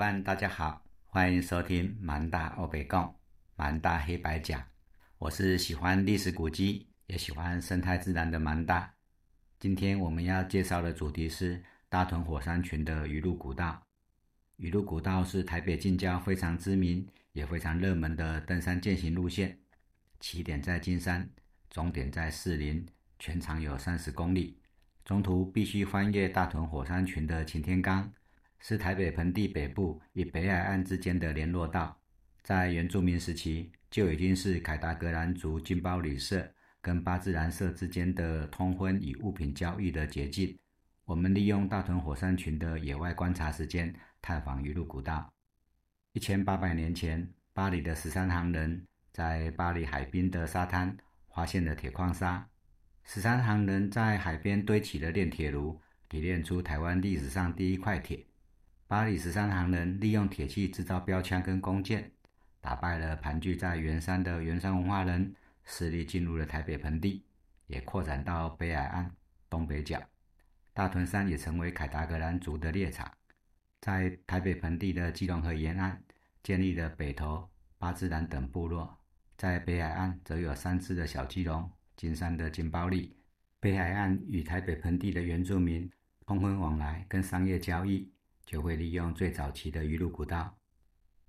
伙伴，大家好，欢迎收听蛮大欧北共蛮大黑白讲。我是喜欢历史古迹，也喜欢生态自然的蛮大。今天我们要介绍的主题是大屯火山群的雨露古道。雨露古道是台北近郊非常知名也非常热门的登山健行路线，起点在金山，终点在士林，全长有三十公里，中途必须翻越大屯火山群的擎天岗。是台北盆地北部与北海岸之间的联络道，在原住民时期就已经是凯达格兰族金包旅社跟巴兹兰社之间的通婚与物品交易的捷径。我们利用大屯火山群的野外观察时间，探访鱼路古道。一千八百年前，巴黎的十三行人在巴黎海滨的沙滩发现了铁矿砂，十三行人在海边堆起了炼铁炉，提炼出台湾历史上第一块铁。巴黎十三行人利用铁器制造标枪跟弓箭，打败了盘踞在圆山的圆山文化人，势力进入了台北盆地，也扩展到北海岸东北角。大屯山也成为凯达格兰族的猎场。在台北盆地的基隆河沿岸建立了北投、巴兹兰等部落，在北海岸则有三支的小基隆、金山的金包利。北海岸与台北盆地的原住民通婚往来跟商业交易。就会利用最早期的鱼路古道，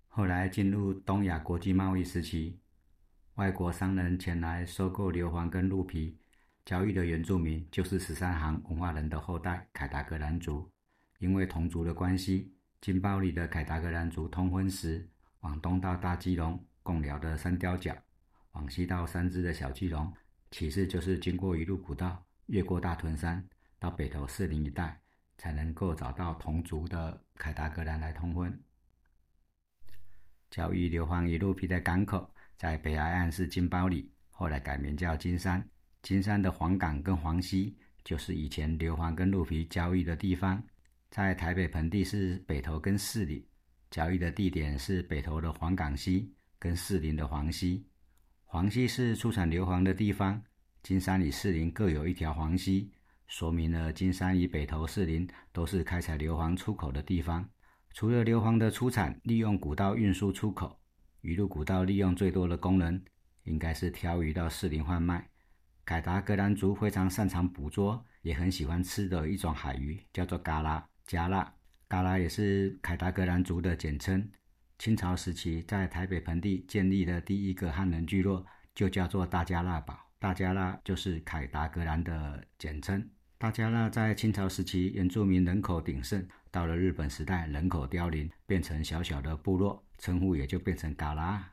后来进入东亚国际贸易时期，外国商人前来收购硫磺跟鹿皮，交易的原住民就是十三行文化人的后代凯达格兰族。因为同族的关系，金包里的凯达格兰族通婚时，往东到大基隆贡寮的三雕角，往西到三支的小基隆，其次就是经过鱼路古道，越过大屯山，到北投士林一带。才能够找到同族的凯达格兰来通婚。交易硫磺与鹿皮的港口在北海岸是金包里，后来改名叫金山。金山的黄港跟黄溪就是以前硫磺跟鹿皮交易的地方。在台北盆地是北投跟士林，交易的地点是北投的黄港溪跟士林的黄溪。黄溪是出产硫磺的地方，金山与士林各有一条黄溪。说明了金山与北头、士林都是开采硫磺出口的地方。除了硫磺的出产，利用古道运输出口，鱼路古道利用最多的功能，应该是挑鱼到士林贩卖。凯达格兰族非常擅长捕捉，也很喜欢吃的一种海鱼，叫做嘎拉加拉。嘎拉也是凯达格兰族的简称。清朝时期在台北盆地建立的第一个汉人聚落，就叫做大加拉堡。大加拉就是凯达格兰的简称。大加纳在清朝时期原住民人口鼎盛，到了日本时代人口凋零，变成小小的部落，称呼也就变成嘎拉。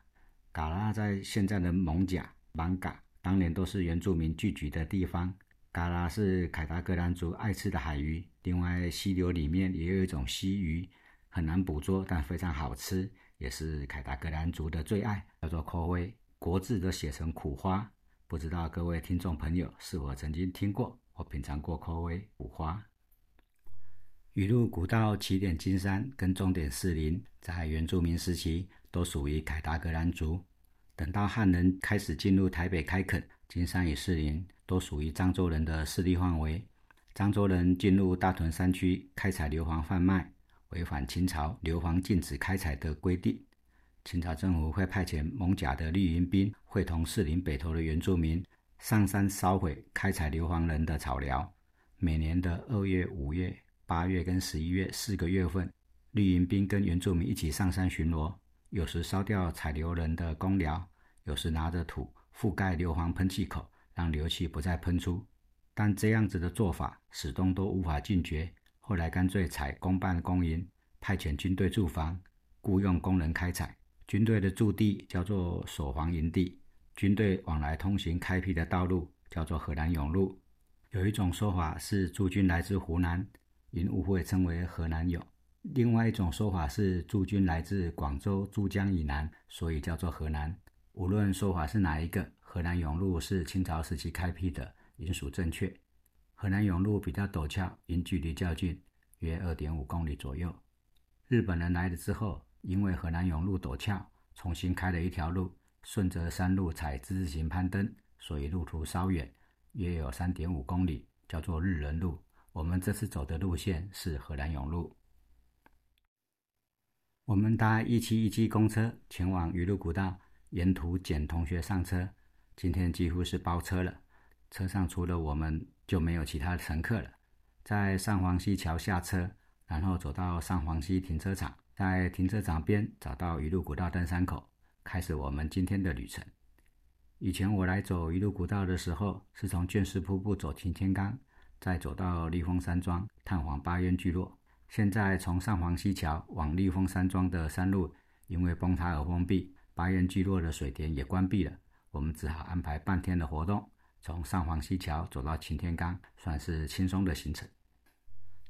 嘎拉在现在的蒙甲、芒嘎，当年都是原住民聚居的地方。嘎拉是凯达格兰族爱吃的海鱼，另外溪流里面也有一种溪鱼，很难捕捉，但非常好吃，也是凯达格兰族的最爱，叫做科威，国字都写成苦花，不知道各位听众朋友是否曾经听过？我品尝过口味五花。雨露古道起点金山跟终点士林，在原住民时期都属于凯达格兰族。等到汉人开始进入台北开垦，金山与士林都属于漳州人的势力范围。漳州人进入大屯山区开采硫磺贩卖，违反清朝硫磺禁止开采的规定。清朝政府会派遣蒙甲的绿营兵，会同士林北投的原住民。上山烧毁开采硫磺人的草寮。每年的二月、五月、八月跟十一月四个月份，绿营兵跟原住民一起上山巡逻，有时烧掉采硫人的公寮，有时拿着土覆盖硫磺喷气口，让硫气不再喷出。但这样子的做法始终都无法禁绝。后来干脆采公办公营，派遣军队驻防，雇佣工人开采。军队的驻地叫做守防营地。军队往来通行开辟的道路叫做河南甬路。有一种说法是驻军来自湖南，因误会称为河南甬；另外一种说法是驻军来自广州珠江以南，所以叫做河南。无论说法是哪一个，河南甬路是清朝时期开辟的，应属正确。河南甬路比较陡峭，因距离较近，约二点五公里左右。日本人来了之后，因为河南甬路陡峭，重新开了一条路。顺着山路采之字形攀登，所以路途稍远，约有三点五公里，叫做日人路。我们这次走的路线是河南永路。我们搭一七一七公车前往鱼路古道，沿途捡同学上车。今天几乎是包车了，车上除了我们就没有其他乘客了。在上黄溪桥下车，然后走到上黄溪停车场，在停车场边找到鱼路古道登山口，开始我们今天的旅程。以前我来走一路古道的时候，是从卷石瀑布走擎天岗，再走到立峰山庄探访八渊聚落。现在从上黄溪桥往立峰山庄的山路，因为崩塌而封闭，八渊聚落的水田也关闭了。我们只好安排半天的活动，从上黄溪桥走到擎天岗，算是轻松的行程。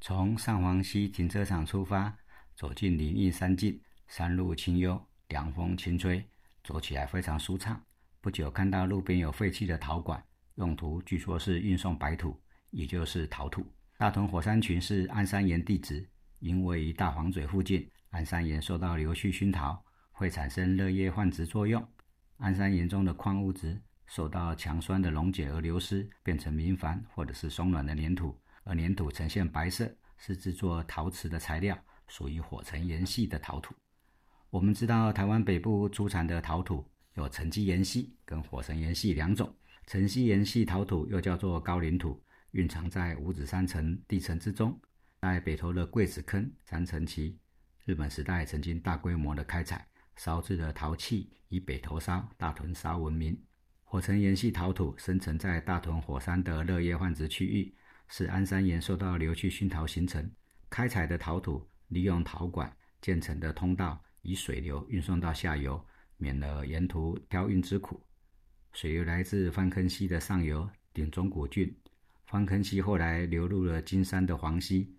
从上黄溪停车场出发，走进林荫山径，山路清幽，凉风轻吹，走起来非常舒畅。不久看到路边有废弃的陶管，用途据说是运送白土，也就是陶土。大屯火山群是安山岩地质，因位于大黄嘴附近，安山岩受到流絮熏陶，会产生热液换值作用。安山岩中的矿物质受到强酸的溶解而流失，变成明矾或者是松软的粘土，而粘土呈现白色，是制作陶瓷的材料，属于火成岩系的陶土。我们知道台湾北部出产的陶土有沉积岩系跟火成岩系两种，沉积岩系陶土又叫做高岭土，蕴藏在五指山层地层之中，在北投的桂子坑三层期，日本时代曾经大规模的开采。烧制的陶器以北头烧、大屯烧闻名。火成岩系陶土生成在大屯火山的热液换值区域，是安山岩受到硫气熏陶形成。开采的陶土利用陶管建成的通道，以水流运送到下游，免了沿途挑运之苦。水流来自方坑溪的上游顶中古郡，方坑溪后来流入了金山的黄溪。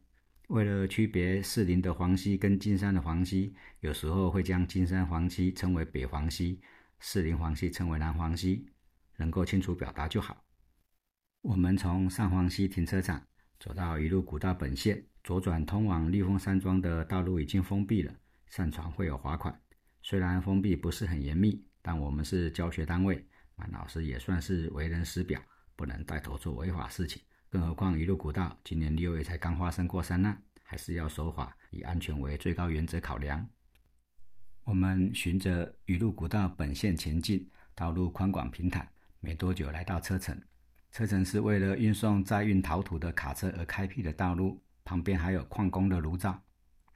为了区别士林的黄溪跟金山的黄溪，有时候会将金山黄溪称为北黄溪，士林黄溪称为南黄溪，能够清楚表达就好。我们从上黄溪停车场走到一路古道本线，左转通往立峰山庄的道路已经封闭了，上船会有罚款。虽然封闭不是很严密，但我们是教学单位，马老师也算是为人师表，不能带头做违法事情。更何况一路古道今年六月才刚发生过山难，还是要守法，以安全为最高原则考量。我们循着雨露古道本线前进，道路宽广平坦，没多久来到车城。车城是为了运送载运陶土的卡车而开辟的道路，旁边还有矿工的炉灶，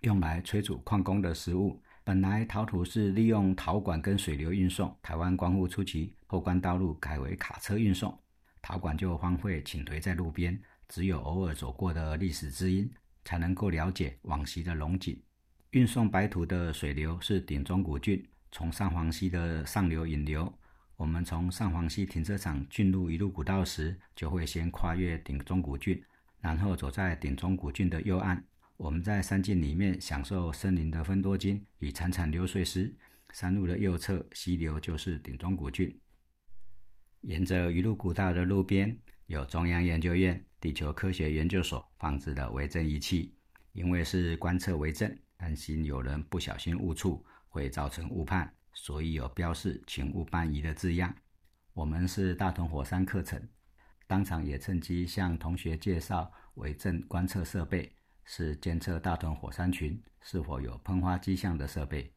用来催煮矿工的食物。本来陶土是利用陶管跟水流运送，台湾光复初期后关道路改为卡车运送。陶管就荒废倾颓在路边，只有偶尔走过的历史知音，才能够了解往昔的龙井。运送白土的水流是顶中古郡从上黄溪的上流引流。我们从上黄溪停车场进入一路古道时，就会先跨越顶中古郡，然后走在顶中古郡的右岸。我们在山径里面享受森林的分多精与潺潺流水时，山路的右侧溪流就是顶中古郡。沿着一路古道的路边，有中央研究院地球科学研究所放置的微震仪器。因为是观测微震，担心有人不小心误触会造成误判，所以有标示“请勿搬移”的字样。我们是大同火山课程，当场也趁机向同学介绍微震观测设备，是监测大屯火山群是否有喷发迹象的设备。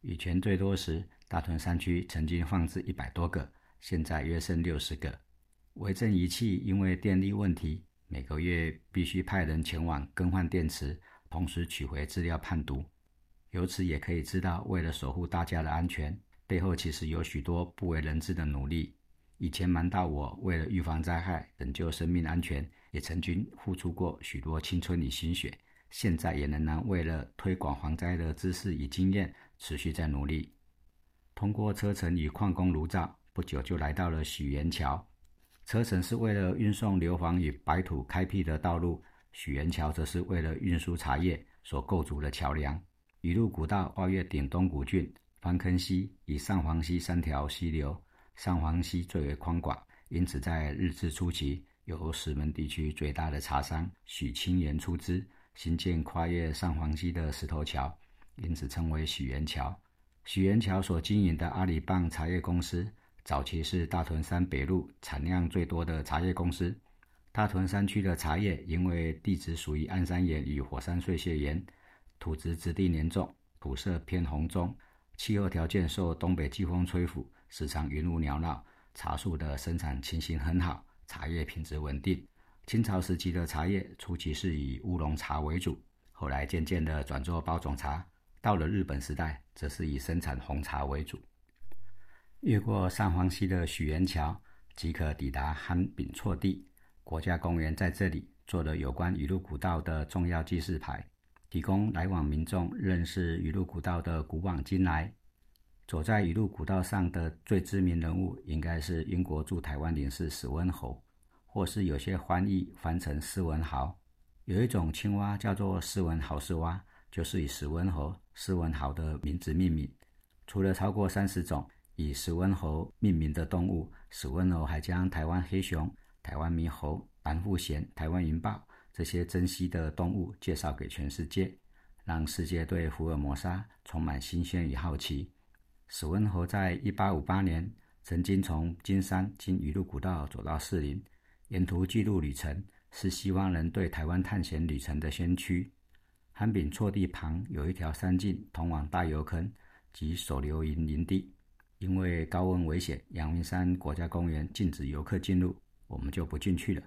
以前最多时，大屯山区曾经放置一百多个。现在约剩六十个微震仪器，因为电力问题，每个月必须派人前往更换电池，同时取回资料判读。由此也可以知道，为了守护大家的安全，背后其实有许多不为人知的努力。以前瞒到我，为了预防灾害、拯救生命安全，也曾经付出过许多青春与心血。现在也仍然为了推广防灾的知识与经验，持续在努力。通过车程与矿工炉灶。不久就来到了许元桥，车程是为了运送硫磺与白土开辟的道路，许元桥则是为了运输茶叶所构筑的桥梁。一路古道跨越顶东古郡、方坑溪与上黄溪三条溪流，上黄溪最为宽广，因此在日治初期由石门地区最大的茶商许清源出资新建跨越上黄溪的石头桥，因此称为许元桥。许元桥所经营的阿里棒茶叶公司。早期是大屯山北路产量最多的茶叶公司。大屯山区的茶叶因为地质属于暗山岩与火山碎屑岩，土质质地黏重，土色偏红棕，气候条件受东北季风吹拂，时常云雾缭绕。茶树的生产情形很好，茶叶品质稳定。清朝时期的茶叶初期是以乌龙茶为主，后来渐渐的转做包种茶。到了日本时代，则是以生产红茶为主。越过上黄溪的许元桥，即可抵达憨丙错地国家公园。在这里做了有关雨露古道的重要记事牌，提供来往民众认识雨露古道的古往今来。走在雨露古道上的最知名人物，应该是英国驻台湾领事史文侯，或是有些翻译翻成斯文豪。有一种青蛙叫做斯文豪斯蛙，就是以史文侯、斯文豪的名字命名。除了超过三十种。以史文侯命名的动物，史文侯还将台湾黑熊、台湾猕猴、蓝腹鹇、台湾云豹这些珍稀的动物介绍给全世界，让世界对福尔摩沙充满新鲜与好奇。史温侯在一八五八年曾经从金山经雨露古道走到士林，沿途记录旅程，是希望人对台湾探险旅程的先驱。汉丙错地旁有一条山径通往大油坑及手榴营营地。因为高温危险，阳明山国家公园禁止游客进入，我们就不进去了。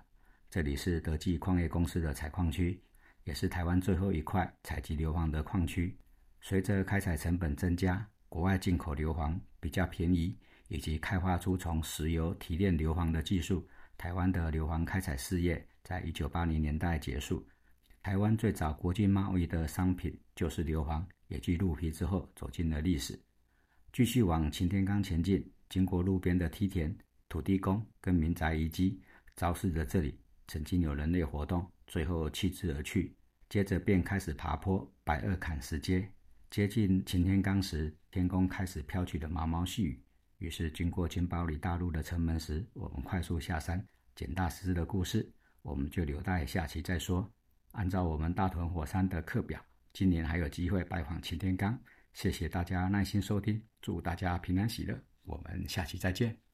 这里是德记矿业公司的采矿区，也是台湾最后一块采集硫磺的矿区。随着开采成本增加，国外进口硫磺比较便宜，以及开发出从石油提炼硫磺的技术，台湾的硫磺开采事业在一九八零年代结束。台湾最早国际贸易的商品就是硫磺，也继鹿皮之后走进了历史。继续往擎天岗前进，经过路边的梯田、土地公跟民宅遗迹，昭示着这里曾经有人类活动，最后弃之而去。接着便开始爬坡，百二坎石阶。接近擎天岗时，天空开始飘起了毛毛细雨。于是经过金包里大陆的城门时，我们快速下山。捡大师的故事，我们就留待下期再说。按照我们大屯火山的课表，今年还有机会拜访擎天岗。谢谢大家耐心收听，祝大家平安喜乐，我们下期再见。